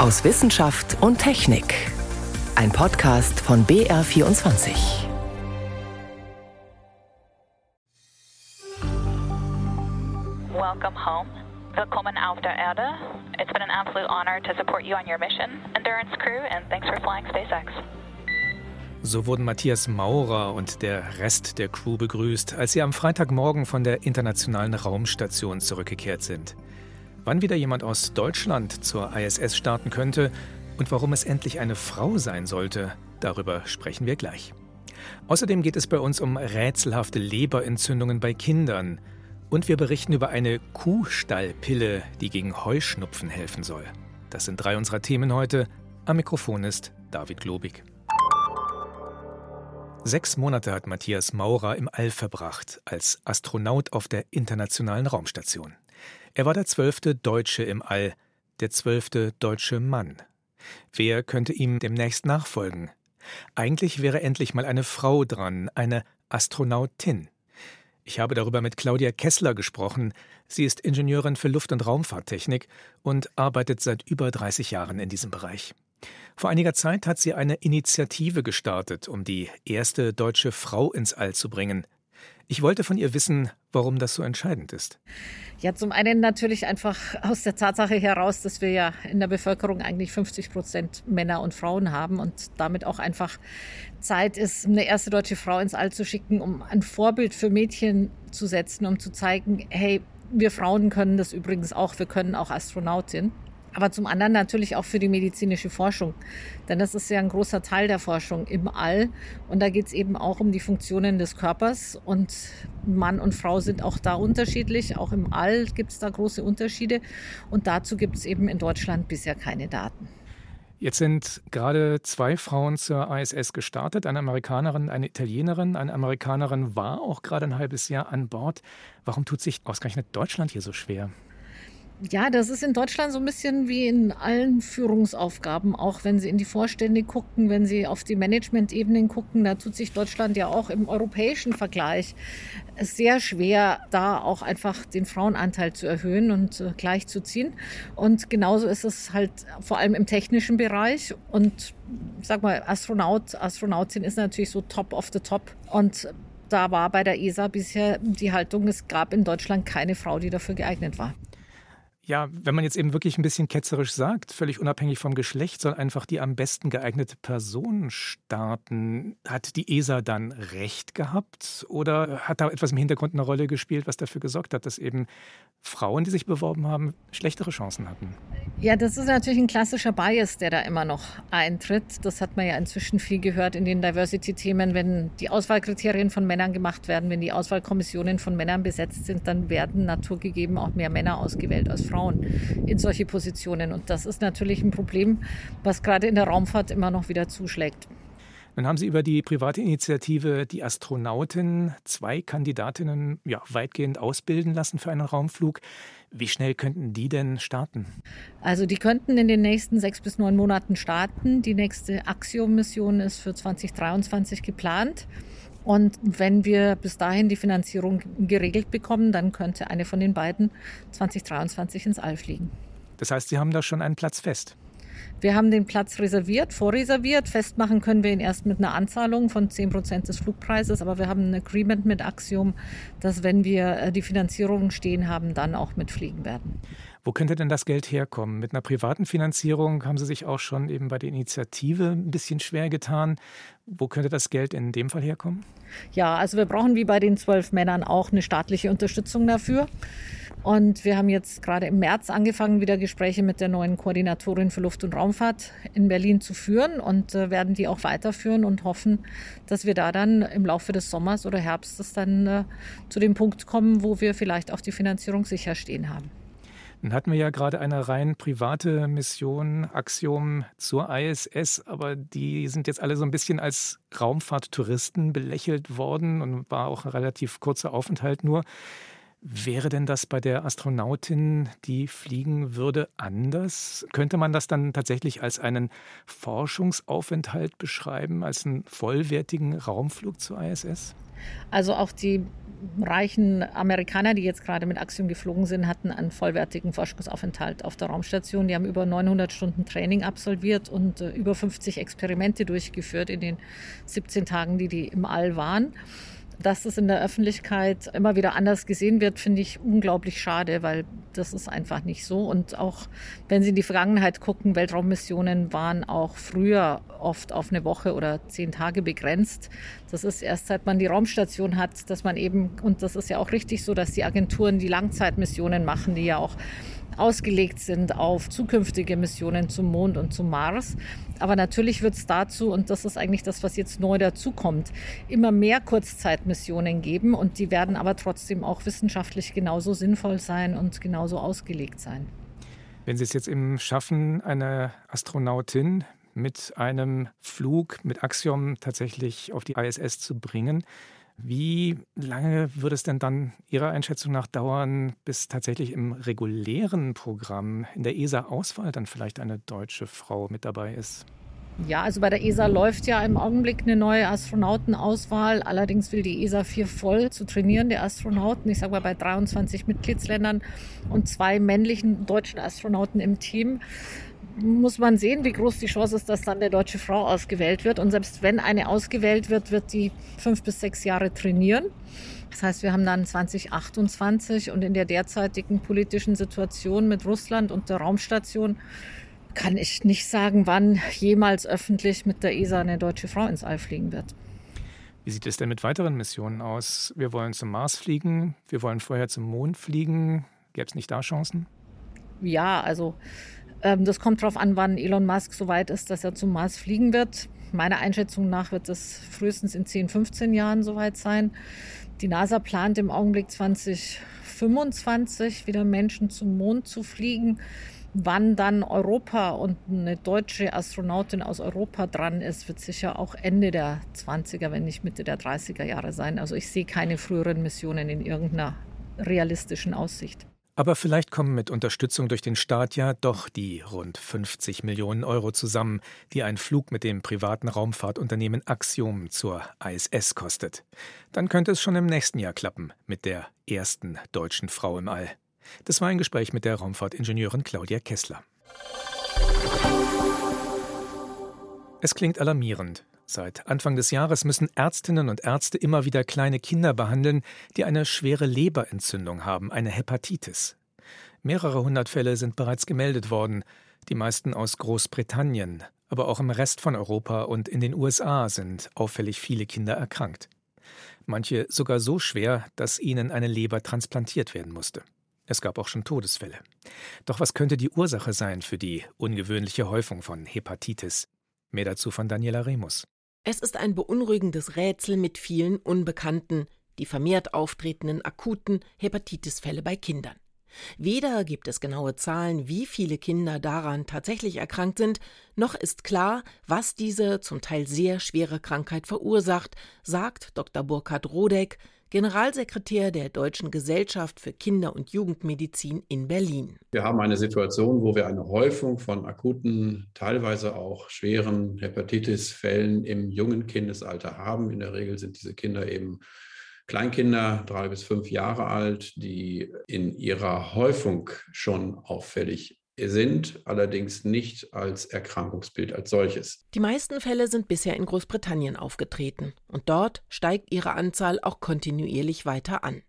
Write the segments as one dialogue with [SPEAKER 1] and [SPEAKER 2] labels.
[SPEAKER 1] aus Wissenschaft und Technik. Ein Podcast von BR24.
[SPEAKER 2] Welcome home. Willkommen auf der Erde. It's been an absolute honor to support you on your mission, Endurance Crew, and thanks for flying SpaceX.
[SPEAKER 3] So wurden Matthias Maurer und der Rest der Crew begrüßt, als sie am Freitagmorgen von der Internationalen Raumstation zurückgekehrt sind. Wann wieder jemand aus Deutschland zur ISS starten könnte und warum es endlich eine Frau sein sollte, darüber sprechen wir gleich. Außerdem geht es bei uns um rätselhafte Leberentzündungen bei Kindern und wir berichten über eine Kuhstallpille, die gegen Heuschnupfen helfen soll. Das sind drei unserer Themen heute. Am Mikrofon ist David Globig. Sechs Monate hat Matthias Maurer im All verbracht, als Astronaut auf der Internationalen Raumstation. Er war der zwölfte Deutsche im All, der zwölfte deutsche Mann. Wer könnte ihm demnächst nachfolgen? Eigentlich wäre endlich mal eine Frau dran, eine Astronautin. Ich habe darüber mit Claudia Kessler gesprochen. Sie ist Ingenieurin für Luft- und Raumfahrttechnik und arbeitet seit über 30 Jahren in diesem Bereich. Vor einiger Zeit hat sie eine Initiative gestartet, um die erste deutsche Frau ins All zu bringen. Ich wollte von ihr wissen, warum das so entscheidend ist.
[SPEAKER 4] Ja, zum einen natürlich einfach aus der Tatsache heraus, dass wir ja in der Bevölkerung eigentlich 50 Prozent Männer und Frauen haben und damit auch einfach Zeit ist, eine erste deutsche Frau ins All zu schicken, um ein Vorbild für Mädchen zu setzen, um zu zeigen, hey, wir Frauen können das übrigens auch, wir können auch Astronautin aber zum anderen natürlich auch für die medizinische Forschung. Denn das ist ja ein großer Teil der Forschung im All. Und da geht es eben auch um die Funktionen des Körpers. Und Mann und Frau sind auch da unterschiedlich. Auch im All gibt es da große Unterschiede. Und dazu gibt es eben in Deutschland bisher keine Daten.
[SPEAKER 3] Jetzt sind gerade zwei Frauen zur ISS gestartet, eine Amerikanerin, eine Italienerin. Eine Amerikanerin war auch gerade ein halbes Jahr an Bord. Warum tut sich ausgerechnet Deutschland hier so schwer?
[SPEAKER 4] Ja, das ist in Deutschland so ein bisschen wie in allen Führungsaufgaben, auch wenn Sie in die Vorstände gucken, wenn Sie auf die Management-Ebenen gucken, da tut sich Deutschland ja auch im europäischen Vergleich sehr schwer, da auch einfach den Frauenanteil zu erhöhen und äh, gleichzuziehen. Und genauso ist es halt vor allem im technischen Bereich. Und sag mal, Astronaut, Astronautin ist natürlich so top of the top. Und da war bei der ESA bisher die Haltung, es gab in Deutschland keine Frau, die dafür geeignet war
[SPEAKER 3] ja, wenn man jetzt eben wirklich ein bisschen ketzerisch sagt, völlig unabhängig vom Geschlecht, soll einfach die am besten geeignete Person starten. Hat die ESA dann recht gehabt oder hat da etwas im Hintergrund eine Rolle gespielt, was dafür gesorgt hat, dass eben Frauen, die sich beworben haben, schlechtere Chancen hatten?
[SPEAKER 4] Ja, das ist natürlich ein klassischer Bias, der da immer noch eintritt. Das hat man ja inzwischen viel gehört in den Diversity-Themen. Wenn die Auswahlkriterien von Männern gemacht werden, wenn die Auswahlkommissionen von Männern besetzt sind, dann werden naturgegeben auch mehr Männer ausgewählt als Frauen. Frauen in solche Positionen. Und das ist natürlich ein Problem, was gerade in der Raumfahrt immer noch wieder zuschlägt.
[SPEAKER 3] Dann haben Sie über die private Initiative Die Astronautin zwei Kandidatinnen ja, weitgehend ausbilden lassen für einen Raumflug. Wie schnell könnten die denn starten?
[SPEAKER 4] Also die könnten in den nächsten sechs bis neun Monaten starten. Die nächste Axiom-Mission ist für 2023 geplant. Und wenn wir bis dahin die Finanzierung geregelt bekommen, dann könnte eine von den beiden 2023 ins All fliegen.
[SPEAKER 3] Das heißt, Sie haben da schon einen Platz fest?
[SPEAKER 4] Wir haben den Platz reserviert, vorreserviert. Festmachen können wir ihn erst mit einer Anzahlung von 10 Prozent des Flugpreises. Aber wir haben ein Agreement mit Axiom, dass wenn wir äh, die Finanzierung stehen haben, dann auch mitfliegen werden.
[SPEAKER 3] Wo könnte denn das Geld herkommen? Mit einer privaten Finanzierung haben Sie sich auch schon eben bei der Initiative ein bisschen schwer getan. Wo könnte das Geld in dem Fall herkommen?
[SPEAKER 4] Ja, also wir brauchen wie bei den zwölf Männern auch eine staatliche Unterstützung dafür. Und wir haben jetzt gerade im März angefangen, wieder Gespräche mit der neuen Koordinatorin für Luft- und Raumfahrt in Berlin zu führen und äh, werden die auch weiterführen und hoffen, dass wir da dann im Laufe des Sommers oder Herbstes dann äh, zu dem Punkt kommen, wo wir vielleicht auch die Finanzierung sicher stehen haben.
[SPEAKER 3] Dann hatten wir ja gerade eine rein private Mission, Axiom zur ISS, aber die sind jetzt alle so ein bisschen als Raumfahrttouristen belächelt worden und war auch ein relativ kurzer Aufenthalt nur. Wäre denn das bei der Astronautin, die fliegen würde, anders? Könnte man das dann tatsächlich als einen Forschungsaufenthalt beschreiben, als einen vollwertigen Raumflug zur ISS?
[SPEAKER 4] Also auch die reichen Amerikaner, die jetzt gerade mit Axiom geflogen sind, hatten einen vollwertigen Forschungsaufenthalt auf der Raumstation. Die haben über 900 Stunden Training absolviert und äh, über 50 Experimente durchgeführt in den 17 Tagen, die die im All waren. Dass das in der Öffentlichkeit immer wieder anders gesehen wird, finde ich unglaublich schade, weil das ist einfach nicht so. Und auch wenn Sie in die Vergangenheit gucken, Weltraummissionen waren auch früher oft auf eine Woche oder zehn Tage begrenzt. Das ist erst seit man die Raumstation hat, dass man eben, und das ist ja auch richtig so, dass die Agenturen die Langzeitmissionen machen, die ja auch ausgelegt sind auf zukünftige Missionen zum Mond und zum Mars. Aber natürlich wird es dazu, und das ist eigentlich das, was jetzt neu dazukommt, immer mehr Kurzzeitmissionen geben und die werden aber trotzdem auch wissenschaftlich genauso sinnvoll sein und genauso ausgelegt sein.
[SPEAKER 3] Wenn Sie es jetzt eben schaffen, eine Astronautin mit einem Flug mit Axiom tatsächlich auf die ISS zu bringen, wie lange würde es denn dann Ihrer Einschätzung nach dauern, bis tatsächlich im regulären Programm in der ESA-Auswahl dann vielleicht eine deutsche Frau mit dabei ist?
[SPEAKER 4] Ja, also bei der ESA läuft ja im Augenblick eine neue Astronautenauswahl. Allerdings will die ESA vier voll zu trainieren, der Astronauten. Ich sage mal bei 23 Mitgliedsländern und zwei männlichen deutschen Astronauten im Team muss man sehen, wie groß die Chance ist, dass dann eine deutsche Frau ausgewählt wird. Und selbst wenn eine ausgewählt wird, wird die fünf bis sechs Jahre trainieren. Das heißt, wir haben dann 2028 und in der derzeitigen politischen Situation mit Russland und der Raumstation kann ich nicht sagen, wann jemals öffentlich mit der ESA eine deutsche Frau ins All fliegen wird.
[SPEAKER 3] Wie sieht es denn mit weiteren Missionen aus? Wir wollen zum Mars fliegen, wir wollen vorher zum Mond fliegen. Gäbe es nicht da Chancen?
[SPEAKER 4] Ja, also ähm, das kommt darauf an, wann Elon Musk so weit ist, dass er zum Mars fliegen wird. Meiner Einschätzung nach wird es frühestens in 10, 15 Jahren soweit sein. Die NASA plant im Augenblick 2025 wieder Menschen zum Mond zu fliegen. Wann dann Europa und eine deutsche Astronautin aus Europa dran ist, wird sicher auch Ende der 20er, wenn nicht Mitte der 30er Jahre sein. Also ich sehe keine früheren Missionen in irgendeiner realistischen Aussicht.
[SPEAKER 3] Aber vielleicht kommen mit Unterstützung durch den Staat ja doch die rund 50 Millionen Euro zusammen, die ein Flug mit dem privaten Raumfahrtunternehmen Axiom zur ISS kostet. Dann könnte es schon im nächsten Jahr klappen mit der ersten deutschen Frau im All. Das war ein Gespräch mit der Raumfahrtingenieurin Claudia Kessler. Es klingt alarmierend. Seit Anfang des Jahres müssen Ärztinnen und Ärzte immer wieder kleine Kinder behandeln, die eine schwere Leberentzündung haben, eine Hepatitis. Mehrere hundert Fälle sind bereits gemeldet worden, die meisten aus Großbritannien, aber auch im Rest von Europa und in den USA sind auffällig viele Kinder erkrankt. Manche sogar so schwer, dass ihnen eine Leber transplantiert werden musste. Es gab auch schon Todesfälle. Doch was könnte die Ursache sein für die ungewöhnliche Häufung von Hepatitis? Mehr dazu von Daniela Remus.
[SPEAKER 5] Es ist ein beunruhigendes Rätsel mit vielen Unbekannten, die vermehrt auftretenden akuten Hepatitisfälle bei Kindern. Weder gibt es genaue Zahlen, wie viele Kinder daran tatsächlich erkrankt sind, noch ist klar, was diese zum Teil sehr schwere Krankheit verursacht, sagt Dr. Burkhard Rodeck, Generalsekretär der Deutschen Gesellschaft für Kinder- und Jugendmedizin in Berlin.
[SPEAKER 6] Wir haben eine Situation, wo wir eine Häufung von akuten, teilweise auch schweren Hepatitis-Fällen im jungen Kindesalter haben. In der Regel sind diese Kinder eben Kleinkinder, drei bis fünf Jahre alt, die in ihrer Häufung schon auffällig sind, allerdings nicht als Erkrankungsbild als solches.
[SPEAKER 5] Die meisten Fälle sind bisher in Großbritannien aufgetreten und dort steigt ihre Anzahl auch kontinuierlich weiter an.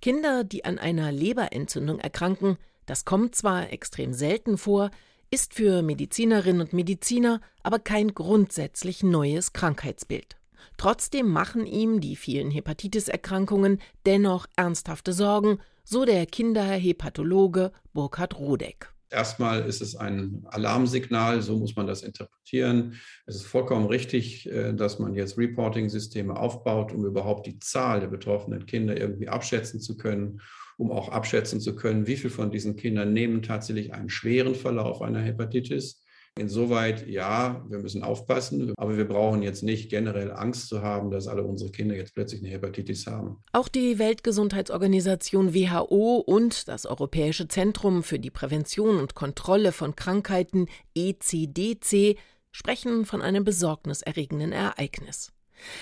[SPEAKER 5] Kinder, die an einer Leberentzündung erkranken, das kommt zwar extrem selten vor, ist für Medizinerinnen und Mediziner aber kein grundsätzlich neues Krankheitsbild. Trotzdem machen ihm die vielen Hepatitis-Erkrankungen dennoch ernsthafte Sorgen, so der Kinderhepatologe Burkhard Rodeck.
[SPEAKER 6] Erstmal ist es ein Alarmsignal, so muss man das interpretieren. Es ist vollkommen richtig, äh, dass man jetzt Reporting-Systeme aufbaut, um überhaupt die Zahl der betroffenen Kinder irgendwie abschätzen zu können, um auch abschätzen zu können, wie viele von diesen Kindern nehmen tatsächlich einen schweren Verlauf einer Hepatitis, Insoweit, ja, wir müssen aufpassen, aber wir brauchen jetzt nicht generell Angst zu haben, dass alle unsere Kinder jetzt plötzlich eine Hepatitis haben.
[SPEAKER 5] Auch die Weltgesundheitsorganisation WHO und das Europäische Zentrum für die Prävention und Kontrolle von Krankheiten ECDC sprechen von einem besorgniserregenden Ereignis.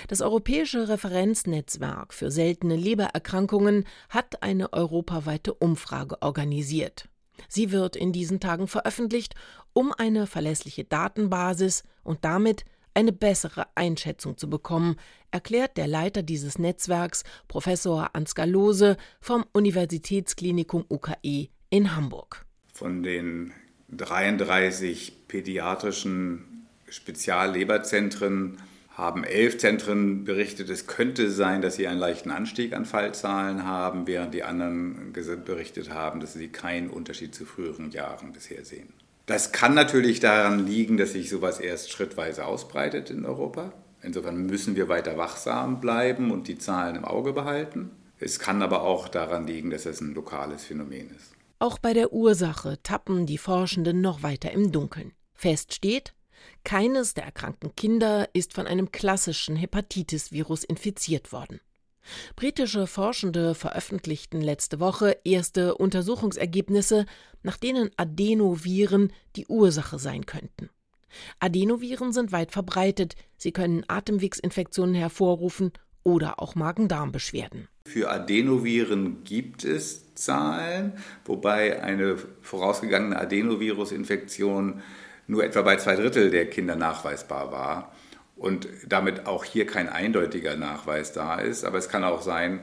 [SPEAKER 5] Das Europäische Referenznetzwerk für seltene Lebererkrankungen hat eine europaweite Umfrage organisiert. Sie wird in diesen Tagen veröffentlicht, um eine verlässliche Datenbasis und damit eine bessere Einschätzung zu bekommen, erklärt der Leiter dieses Netzwerks, Professor Ansgar Lose vom Universitätsklinikum UKE in Hamburg.
[SPEAKER 7] Von den 33 pädiatrischen Spezialleberzentren haben elf Zentren berichtet, es könnte sein, dass sie einen leichten Anstieg an Fallzahlen haben, während die anderen berichtet haben, dass sie keinen Unterschied zu früheren Jahren bisher sehen. Das kann natürlich daran liegen, dass sich sowas erst schrittweise ausbreitet in Europa. Insofern müssen wir weiter wachsam bleiben und die Zahlen im Auge behalten. Es kann aber auch daran liegen, dass es ein lokales Phänomen ist.
[SPEAKER 5] Auch bei der Ursache tappen die Forschenden noch weiter im Dunkeln. Fest steht, keines der erkrankten Kinder ist von einem klassischen Hepatitis-Virus infiziert worden. Britische Forschende veröffentlichten letzte Woche erste Untersuchungsergebnisse, nach denen Adenoviren die Ursache sein könnten. Adenoviren sind weit verbreitet, sie können Atemwegsinfektionen hervorrufen oder auch Magen-Darm-Beschwerden.
[SPEAKER 7] Für Adenoviren gibt es Zahlen, wobei eine vorausgegangene Adenovirusinfektion nur etwa bei zwei Drittel der Kinder nachweisbar war und damit auch hier kein eindeutiger Nachweis da ist. Aber es kann auch sein,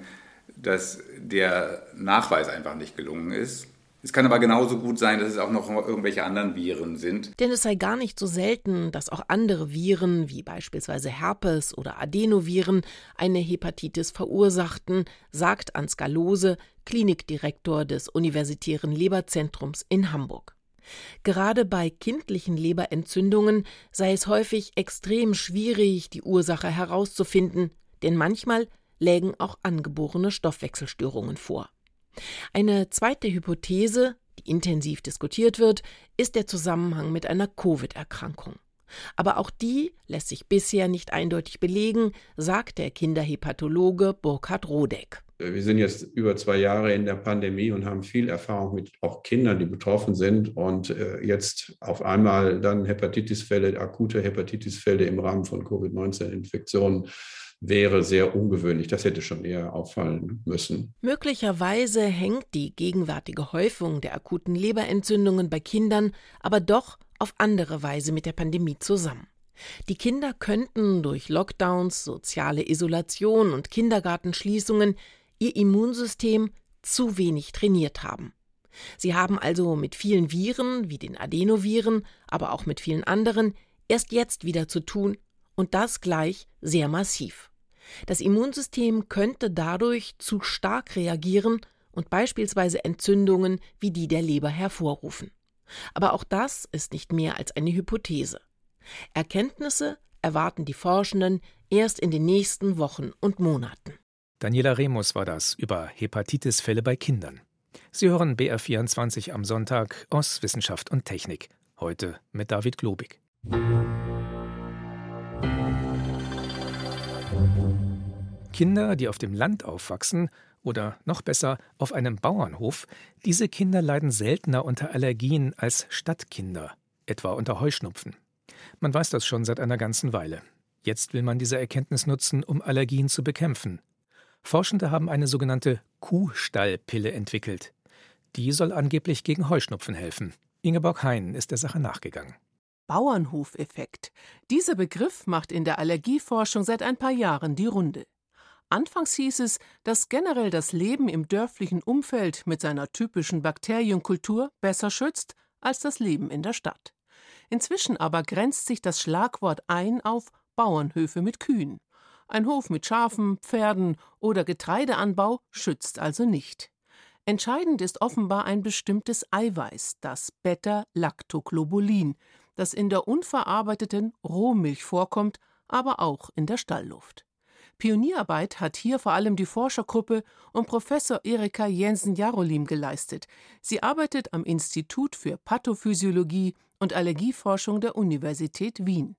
[SPEAKER 7] dass der Nachweis einfach nicht gelungen ist. Es kann aber genauso gut sein, dass es auch noch irgendwelche anderen Viren sind.
[SPEAKER 5] Denn es sei gar nicht so selten, dass auch andere Viren, wie beispielsweise Herpes oder Adenoviren, eine Hepatitis verursachten, sagt Ansgar Lose, Klinikdirektor des Universitären Leberzentrums in Hamburg. Gerade bei kindlichen Leberentzündungen sei es häufig extrem schwierig, die Ursache herauszufinden, denn manchmal lägen auch angeborene Stoffwechselstörungen vor. Eine zweite Hypothese, die intensiv diskutiert wird, ist der Zusammenhang mit einer Covid-Erkrankung. Aber auch die lässt sich bisher nicht eindeutig belegen, sagt der Kinderhepatologe Burkhard Rodeck.
[SPEAKER 6] Wir sind jetzt über zwei Jahre in der Pandemie und haben viel Erfahrung mit auch Kindern, die betroffen sind. Und äh, jetzt auf einmal dann Hepatitisfälle, akute Hepatitisfälle im Rahmen von Covid-19-Infektionen wäre sehr ungewöhnlich. Das hätte schon eher auffallen müssen.
[SPEAKER 5] Möglicherweise hängt die gegenwärtige Häufung der akuten Leberentzündungen bei Kindern aber doch auf andere Weise mit der Pandemie zusammen. Die Kinder könnten durch Lockdowns, soziale Isolation und Kindergartenschließungen ihr Immunsystem zu wenig trainiert haben. Sie haben also mit vielen Viren, wie den Adenoviren, aber auch mit vielen anderen, erst jetzt wieder zu tun und das gleich sehr massiv. Das Immunsystem könnte dadurch zu stark reagieren und beispielsweise Entzündungen wie die der Leber hervorrufen. Aber auch das ist nicht mehr als eine Hypothese. Erkenntnisse erwarten die Forschenden erst in den nächsten Wochen und Monaten.
[SPEAKER 3] Daniela Remus war das über Hepatitisfälle bei Kindern. Sie hören BR24 am Sonntag aus Wissenschaft und Technik. Heute mit David Globig. Kinder, die auf dem Land aufwachsen oder noch besser auf einem Bauernhof, diese Kinder leiden seltener unter Allergien als Stadtkinder, etwa unter Heuschnupfen. Man weiß das schon seit einer ganzen Weile. Jetzt will man diese Erkenntnis nutzen, um Allergien zu bekämpfen. Forschende haben eine sogenannte Kuhstallpille entwickelt. Die soll angeblich gegen Heuschnupfen helfen. Ingeborg Hein ist der Sache nachgegangen.
[SPEAKER 8] Bauernhofeffekt. Dieser Begriff macht in der Allergieforschung seit ein paar Jahren die Runde. Anfangs hieß es, dass generell das Leben im dörflichen Umfeld mit seiner typischen Bakterienkultur besser schützt als das Leben in der Stadt. Inzwischen aber grenzt sich das Schlagwort ein auf Bauernhöfe mit Kühen. Ein Hof mit Schafen, Pferden oder Getreideanbau schützt also nicht. Entscheidend ist offenbar ein bestimmtes Eiweiß, das Beta-Lactoglobulin, das in der unverarbeiteten Rohmilch vorkommt, aber auch in der Stallluft. Pionierarbeit hat hier vor allem die Forschergruppe um Professor Erika Jensen-Jarolim geleistet. Sie arbeitet am Institut für Pathophysiologie und Allergieforschung der Universität Wien.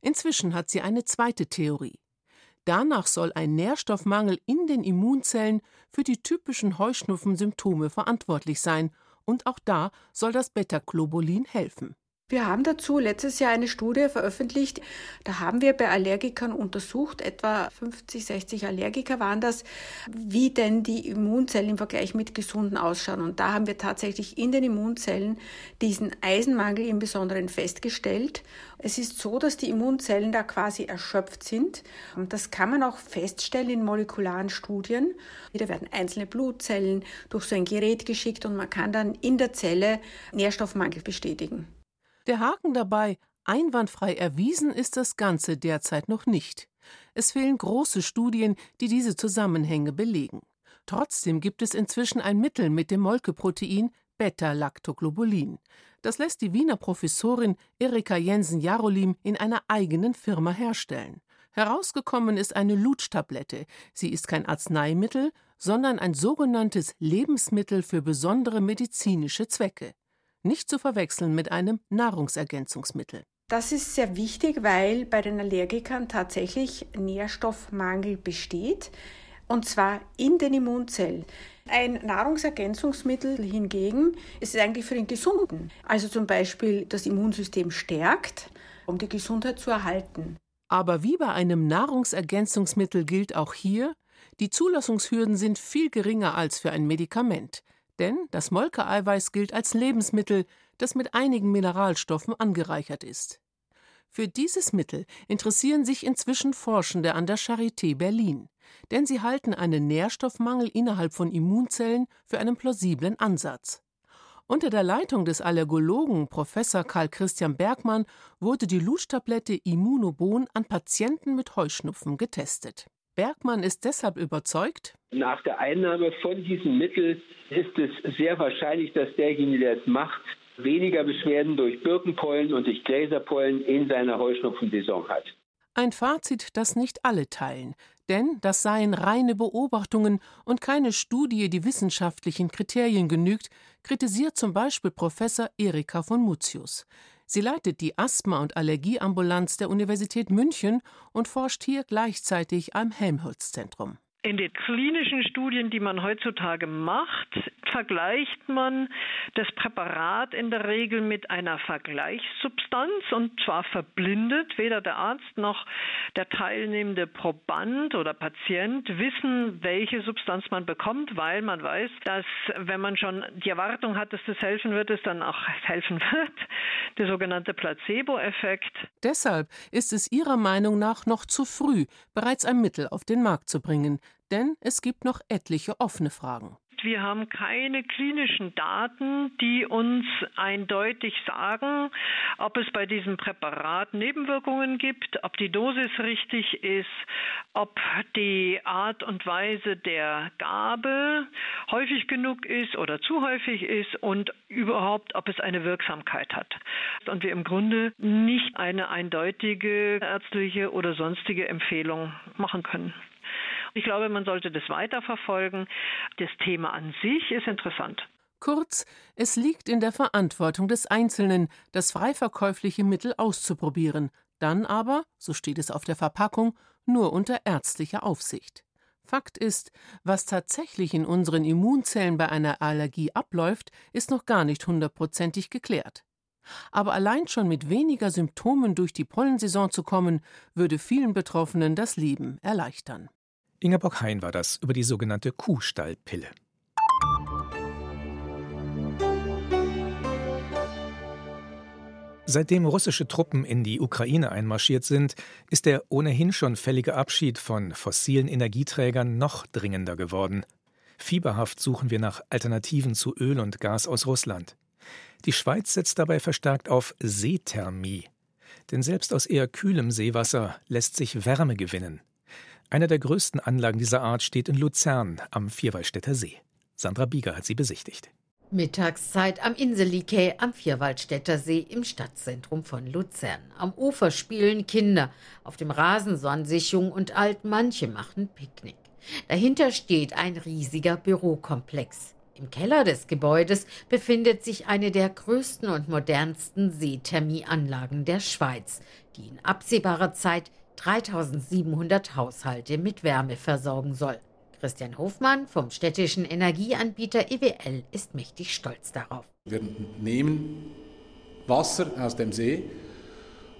[SPEAKER 8] Inzwischen hat sie eine zweite Theorie. Danach soll ein Nährstoffmangel in den Immunzellen für die typischen Heuschnupfensymptome verantwortlich sein, und auch da soll das Beta-Globulin helfen.
[SPEAKER 9] Wir haben dazu letztes Jahr eine Studie veröffentlicht. Da haben wir bei Allergikern untersucht, etwa 50, 60 Allergiker waren das, wie denn die Immunzellen im Vergleich mit gesunden ausschauen. Und da haben wir tatsächlich in den Immunzellen diesen Eisenmangel im Besonderen festgestellt. Es ist so, dass die Immunzellen da quasi erschöpft sind. Und das kann man auch feststellen in molekularen Studien. Da werden einzelne Blutzellen durch so ein Gerät geschickt und man kann dann in der Zelle Nährstoffmangel bestätigen.
[SPEAKER 8] Der Haken dabei, einwandfrei erwiesen ist das Ganze derzeit noch nicht. Es fehlen große Studien, die diese Zusammenhänge belegen. Trotzdem gibt es inzwischen ein Mittel mit dem Molkeprotein Beta-Lactoglobulin. Das lässt die Wiener Professorin Erika Jensen-Jarolim in einer eigenen Firma herstellen. Herausgekommen ist eine Lutschtablette. Sie ist kein Arzneimittel, sondern ein sogenanntes Lebensmittel für besondere medizinische Zwecke nicht zu verwechseln mit einem Nahrungsergänzungsmittel.
[SPEAKER 9] Das ist sehr wichtig, weil bei den Allergikern tatsächlich Nährstoffmangel besteht, und zwar in den Immunzellen. Ein Nahrungsergänzungsmittel hingegen ist eigentlich für den Gesunden, also zum Beispiel das Immunsystem stärkt, um die Gesundheit zu erhalten.
[SPEAKER 8] Aber wie bei einem Nahrungsergänzungsmittel gilt auch hier, die Zulassungshürden sind viel geringer als für ein Medikament. Denn das Molkeeiweiß gilt als Lebensmittel, das mit einigen Mineralstoffen angereichert ist. Für dieses Mittel interessieren sich inzwischen Forschende an der Charité Berlin, denn sie halten einen Nährstoffmangel innerhalb von Immunzellen für einen plausiblen Ansatz. Unter der Leitung des Allergologen Professor Karl Christian Bergmann wurde die Lutschtablette Immunobon an Patienten mit Heuschnupfen getestet. Bergmann ist deshalb überzeugt,
[SPEAKER 10] nach der Einnahme von diesem Mittel ist es sehr wahrscheinlich, dass derjenige, der es macht, weniger Beschwerden durch Birkenpollen und durch Gräserpollen in seiner Heuschnupfensaison hat.
[SPEAKER 8] Ein Fazit, das nicht alle teilen, denn das seien reine Beobachtungen und keine Studie, die wissenschaftlichen Kriterien genügt, kritisiert zum Beispiel Professor Erika von Mutius. Sie leitet die Asthma- und Allergieambulanz der Universität München und forscht hier gleichzeitig am Helmholtz-Zentrum.
[SPEAKER 11] In den klinischen Studien, die man heutzutage macht, vergleicht man das Präparat in der Regel mit einer Vergleichssubstanz und zwar verblindet. Weder der Arzt noch der teilnehmende Proband oder Patient wissen, welche Substanz man bekommt, weil man weiß, dass wenn man schon die Erwartung hat, dass das helfen wird, es dann auch helfen wird. Der sogenannte Placebo-Effekt.
[SPEAKER 8] Deshalb ist es Ihrer Meinung nach noch zu früh, bereits ein Mittel auf den Markt zu bringen denn es gibt noch etliche offene Fragen.
[SPEAKER 11] Wir haben keine klinischen Daten, die uns eindeutig sagen, ob es bei diesem Präparat Nebenwirkungen gibt, ob die Dosis richtig ist, ob die Art und Weise der Gabe häufig genug ist oder zu häufig ist und überhaupt, ob es eine Wirksamkeit hat. Und wir im Grunde nicht eine eindeutige ärztliche oder sonstige Empfehlung machen können. Ich glaube, man sollte das weiterverfolgen. Das Thema an sich ist interessant.
[SPEAKER 8] Kurz, es liegt in der Verantwortung des Einzelnen, das freiverkäufliche Mittel auszuprobieren, dann aber, so steht es auf der Verpackung, nur unter ärztlicher Aufsicht. Fakt ist, was tatsächlich in unseren Immunzellen bei einer Allergie abläuft, ist noch gar nicht hundertprozentig geklärt. Aber allein schon mit weniger Symptomen durch die Pollensaison zu kommen, würde vielen Betroffenen das Leben erleichtern.
[SPEAKER 3] Ingeborg Hein war das über die sogenannte Kuhstallpille. Seitdem russische Truppen in die Ukraine einmarschiert sind, ist der ohnehin schon fällige Abschied von fossilen Energieträgern noch dringender geworden. Fieberhaft suchen wir nach Alternativen zu Öl und Gas aus Russland. Die Schweiz setzt dabei verstärkt auf Seethermie. Denn selbst aus eher kühlem Seewasser lässt sich Wärme gewinnen. Eine der größten Anlagen dieser Art steht in Luzern am Vierwaldstätter See. Sandra Bieger hat sie besichtigt.
[SPEAKER 12] Mittagszeit am Inselikay am Vierwaldstätter See im Stadtzentrum von Luzern. Am Ufer spielen Kinder, auf dem Rasen sonnen sich Jung und Alt, manche machen Picknick. Dahinter steht ein riesiger Bürokomplex. Im Keller des Gebäudes befindet sich eine der größten und modernsten Seethermieanlagen der Schweiz, die in absehbarer Zeit 3700 Haushalte mit Wärme versorgen soll. Christian Hofmann vom städtischen Energieanbieter EWL ist mächtig stolz darauf.
[SPEAKER 13] Wir nehmen Wasser aus dem See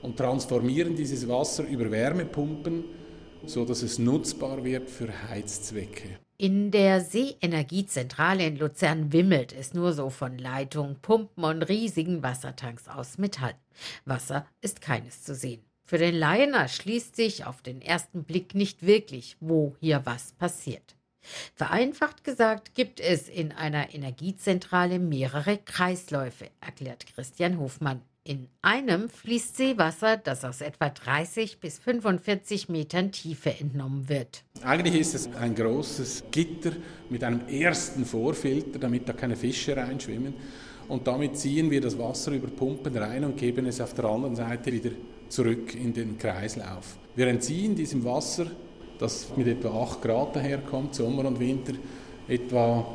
[SPEAKER 13] und transformieren dieses Wasser über Wärmepumpen, sodass es nutzbar wird für Heizzwecke.
[SPEAKER 12] In der Seeenergiezentrale in Luzern wimmelt es nur so von Leitungen, Pumpen und riesigen Wassertanks aus Metall. Wasser ist keines zu sehen. Für den Laien erschließt sich auf den ersten Blick nicht wirklich, wo hier was passiert. Vereinfacht gesagt gibt es in einer Energiezentrale mehrere Kreisläufe, erklärt Christian Hofmann. In einem fließt Seewasser, das aus etwa 30 bis 45 Metern Tiefe entnommen wird.
[SPEAKER 13] Eigentlich ist es ein großes Gitter mit einem ersten Vorfilter, damit da keine Fische reinschwimmen. Und damit ziehen wir das Wasser über Pumpen rein und geben es auf der anderen Seite wieder zurück in den Kreislauf. Wir entziehen diesem Wasser, das mit etwa 8 Grad daherkommt, Sommer und Winter, etwa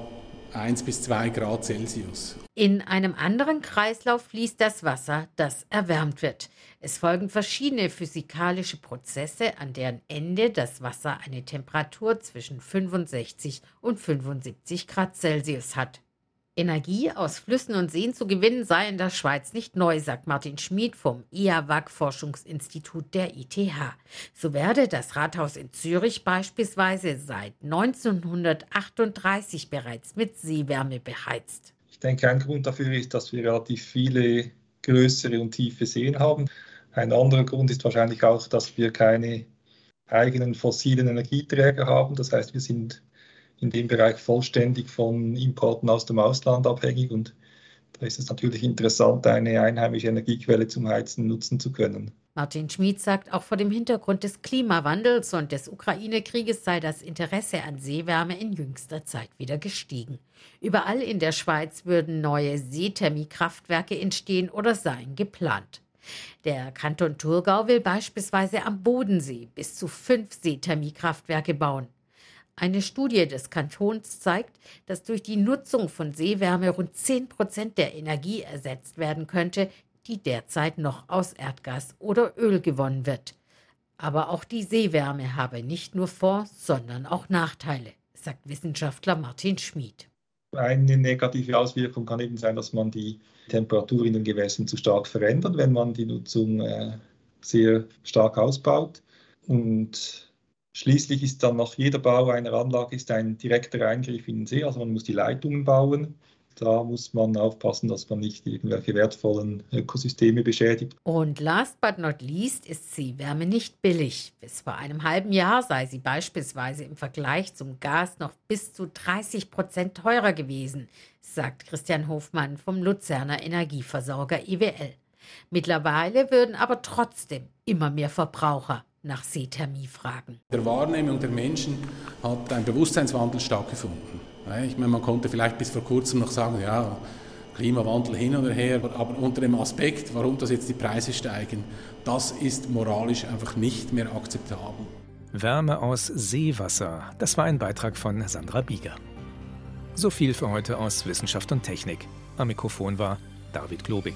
[SPEAKER 13] 1 bis 2 Grad Celsius.
[SPEAKER 12] In einem anderen Kreislauf fließt das Wasser, das erwärmt wird. Es folgen verschiedene physikalische Prozesse, an deren Ende das Wasser eine Temperatur zwischen 65 und 75 Grad Celsius hat. Energie aus Flüssen und Seen zu gewinnen sei in der Schweiz nicht neu, sagt Martin Schmid vom IAWAG-Forschungsinstitut der ITH. So werde das Rathaus in Zürich beispielsweise seit 1938 bereits mit Seewärme beheizt.
[SPEAKER 14] Ich denke, ein Grund dafür ist, dass wir relativ viele größere und tiefe Seen haben. Ein anderer Grund ist wahrscheinlich auch, dass wir keine eigenen fossilen Energieträger haben. Das heißt, wir sind in dem Bereich vollständig von Importen aus dem Ausland abhängig und da ist es natürlich interessant, eine einheimische Energiequelle zum Heizen nutzen zu können.
[SPEAKER 12] Martin Schmid sagt, auch vor dem Hintergrund des Klimawandels und des Ukraine-Krieges sei das Interesse an Seewärme in jüngster Zeit wieder gestiegen. Überall in der Schweiz würden neue Seethermiekraftwerke entstehen oder seien geplant. Der Kanton Thurgau will beispielsweise am Bodensee bis zu fünf Seethermiekraftwerke bauen. Eine Studie des Kantons zeigt, dass durch die Nutzung von Seewärme rund 10 Prozent der Energie ersetzt werden könnte, die derzeit noch aus Erdgas oder Öl gewonnen wird. Aber auch die Seewärme habe nicht nur Vor-, sondern auch Nachteile, sagt Wissenschaftler Martin Schmid.
[SPEAKER 14] Eine negative Auswirkung kann eben sein, dass man die Temperatur in den Gewässern zu stark verändert, wenn man die Nutzung äh, sehr stark ausbaut. Und Schließlich ist dann nach jeder Bau einer Anlage ist ein direkter Eingriff in den See, also man muss die Leitungen bauen. Da muss man aufpassen, dass man nicht irgendwelche wertvollen Ökosysteme beschädigt.
[SPEAKER 12] Und last but not least ist Seewärme nicht billig. Bis vor einem halben Jahr sei sie beispielsweise im Vergleich zum Gas noch bis zu 30 Prozent teurer gewesen, sagt Christian Hofmann vom Luzerner Energieversorger IWL. Mittlerweile würden aber trotzdem immer mehr Verbraucher nach Seethermie fragen.
[SPEAKER 13] Der Wahrnehmung der Menschen hat ein Bewusstseinswandel stattgefunden. Ich meine, man konnte vielleicht bis vor kurzem noch sagen, ja, Klimawandel hin oder her, aber unter dem Aspekt, warum das jetzt die Preise steigen, das ist moralisch einfach nicht mehr akzeptabel.
[SPEAKER 3] Wärme aus Seewasser, das war ein Beitrag von Sandra Bieger. So viel für heute aus Wissenschaft und Technik. Am Mikrofon war David Globig.